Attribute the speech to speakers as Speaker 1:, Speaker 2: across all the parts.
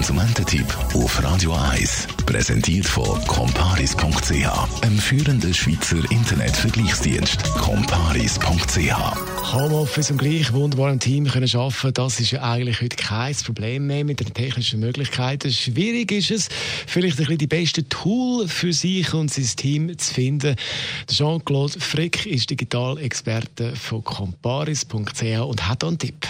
Speaker 1: Konsumententipp auf Radio 1 präsentiert von comparis.ch, einem führenden Schweizer Internetvergleichsdienst. comparis.ch
Speaker 2: Homeoffice im gleich wunderbaren Team können arbeiten, das ist ja eigentlich heute kein Problem mehr mit den technischen Möglichkeiten. Schwierig ist es, vielleicht ein bisschen die besten Tools für sich und sein Team zu finden. Jean-Claude Frick ist Digitalexperte von comparis.ch und hat einen Tipp.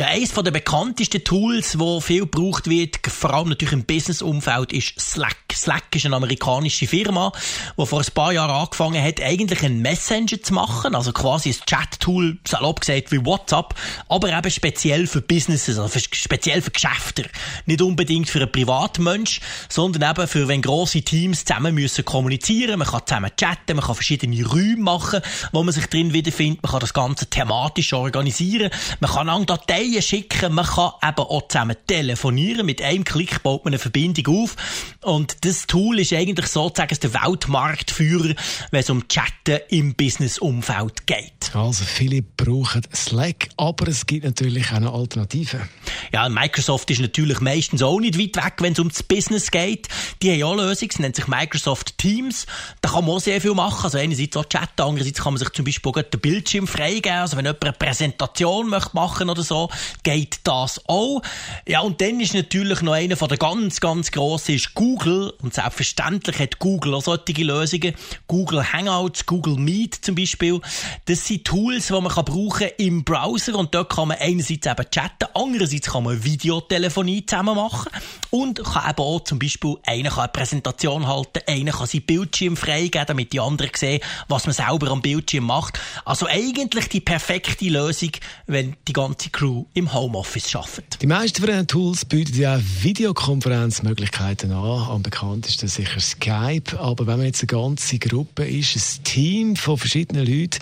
Speaker 3: Ja, eines der bekanntesten Tools, wo viel gebraucht wird, vor allem natürlich im Business-Umfeld, ist Slack. Slack ist eine amerikanische Firma, die vor ein paar Jahren angefangen hat, eigentlich einen Messenger zu machen, also quasi ein Chat-Tool, salopp gesagt, wie WhatsApp, aber eben speziell für Businesses, also für, speziell für Geschäfte. Nicht unbedingt für einen Privatmensch, sondern eben für, wenn grosse Teams zusammen müssen kommunizieren, man kann zusammen chatten, man kann verschiedene Räume machen, wo man sich drin wiederfindet, man kann das Ganze thematisch organisieren, man kann an Dateien Dateien schicken. Man kann eben auch zusammen telefonieren. Mit einem Klick baut man eine Verbindung auf. Und das Tool ist eigentlich sozusagen der Weltmarktführer, wenn es um Chatten im Business-Umfeld geht.
Speaker 2: Also viele brauchen Slack, aber es gibt natürlich auch eine Alternative.
Speaker 3: Ja, Microsoft ist natürlich meistens auch nicht weit weg, wenn es um das Business geht. Die haben ja eine Lösung, sie nennt sich Microsoft Teams. Da kann man auch sehr viel machen. Also einerseits auch chatten, andererseits kann man sich zum Beispiel auch den Bildschirm freigeben. Also wenn jemand eine Präsentation möchte machen oder so, geht das auch. Ja, und dann ist natürlich noch einer von der ganz, ganz grossen ist Google. Und selbstverständlich hat Google auch solche Lösungen. Google Hangouts, Google Meet zum Beispiel. Das sind Tools, die man kann brauchen im Browser. Und dort kann man einerseits eben chatten, andererseits kann man Videotelefonie zusammen machen. Und kann eben auch zum Beispiel, einer kann eine Präsentation halten, einer kann seinen Bildschirm freigeben, damit die anderen sehen, was man selber am Bildschirm macht. Also eigentlich die perfekte Lösung, wenn die ganze Crew im Homeoffice arbeiten.
Speaker 2: Die meisten von diesen Tools bieten ja Videokonferenzmöglichkeiten an. Am bekanntesten sicher Skype. Aber wenn man jetzt eine ganze Gruppe ist, ein Team von verschiedenen Leuten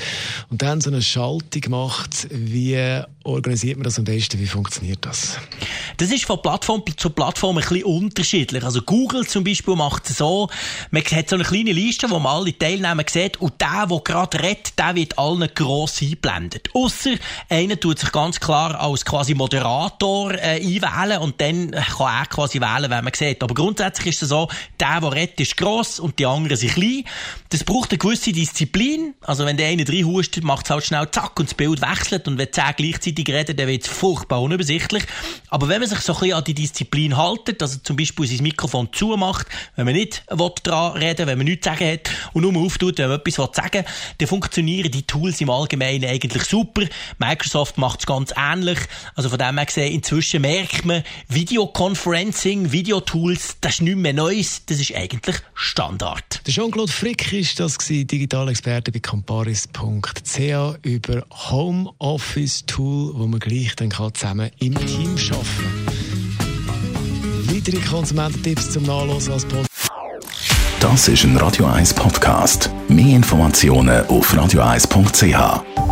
Speaker 2: und dann so eine Schaltung macht, wie organisiert man das am besten? Wie funktioniert das?
Speaker 3: Das ist von Plattform zu Plattform ein bisschen unterschiedlich. Also Google zum Beispiel macht es so, man hat so eine kleine Liste, wo man alle Teilnehmer sieht und der, der gerade redet, der wird allen gross eingeblendet. Ausser einer tut sich ganz klar als quasi Moderator äh, einwählen und dann kann er quasi wählen, wenn man sieht. Aber grundsätzlich ist es so, der, der redet, ist gross und die anderen sind klein. Das braucht eine gewisse Disziplin. Also wenn der eine reinhustet, macht es halt schnell zack und das Bild wechselt und wenn zehn gleichzeitig reden, dann wird es furchtbar unübersichtlich. Aber wenn man sich so ein bisschen an die Disziplin haltet, also zum Beispiel sein Mikrofon zumacht, wenn man nicht dran reden wenn man nichts zu sagen hat und nur auftut, wenn man etwas sagen will, dann funktionieren die Tools im Allgemeinen eigentlich super. Microsoft macht es ganz ähnlich. Also von dem her gesehen, inzwischen merkt man, Videoconferencing, Videotools, das ist nichts mehr Neues, das ist eigentlich Standard.
Speaker 2: Jean-Claude Frick ist das Digitalexperte bei comparis.ch über Homeoffice Tool, wo man gleich dann zusammen im Team arbeiten kann. Weitere Konsumententipps zum Nachlesen als Podcast.
Speaker 1: Das ist ein Radio 1 Podcast. Mehr Informationen auf radio1.ch.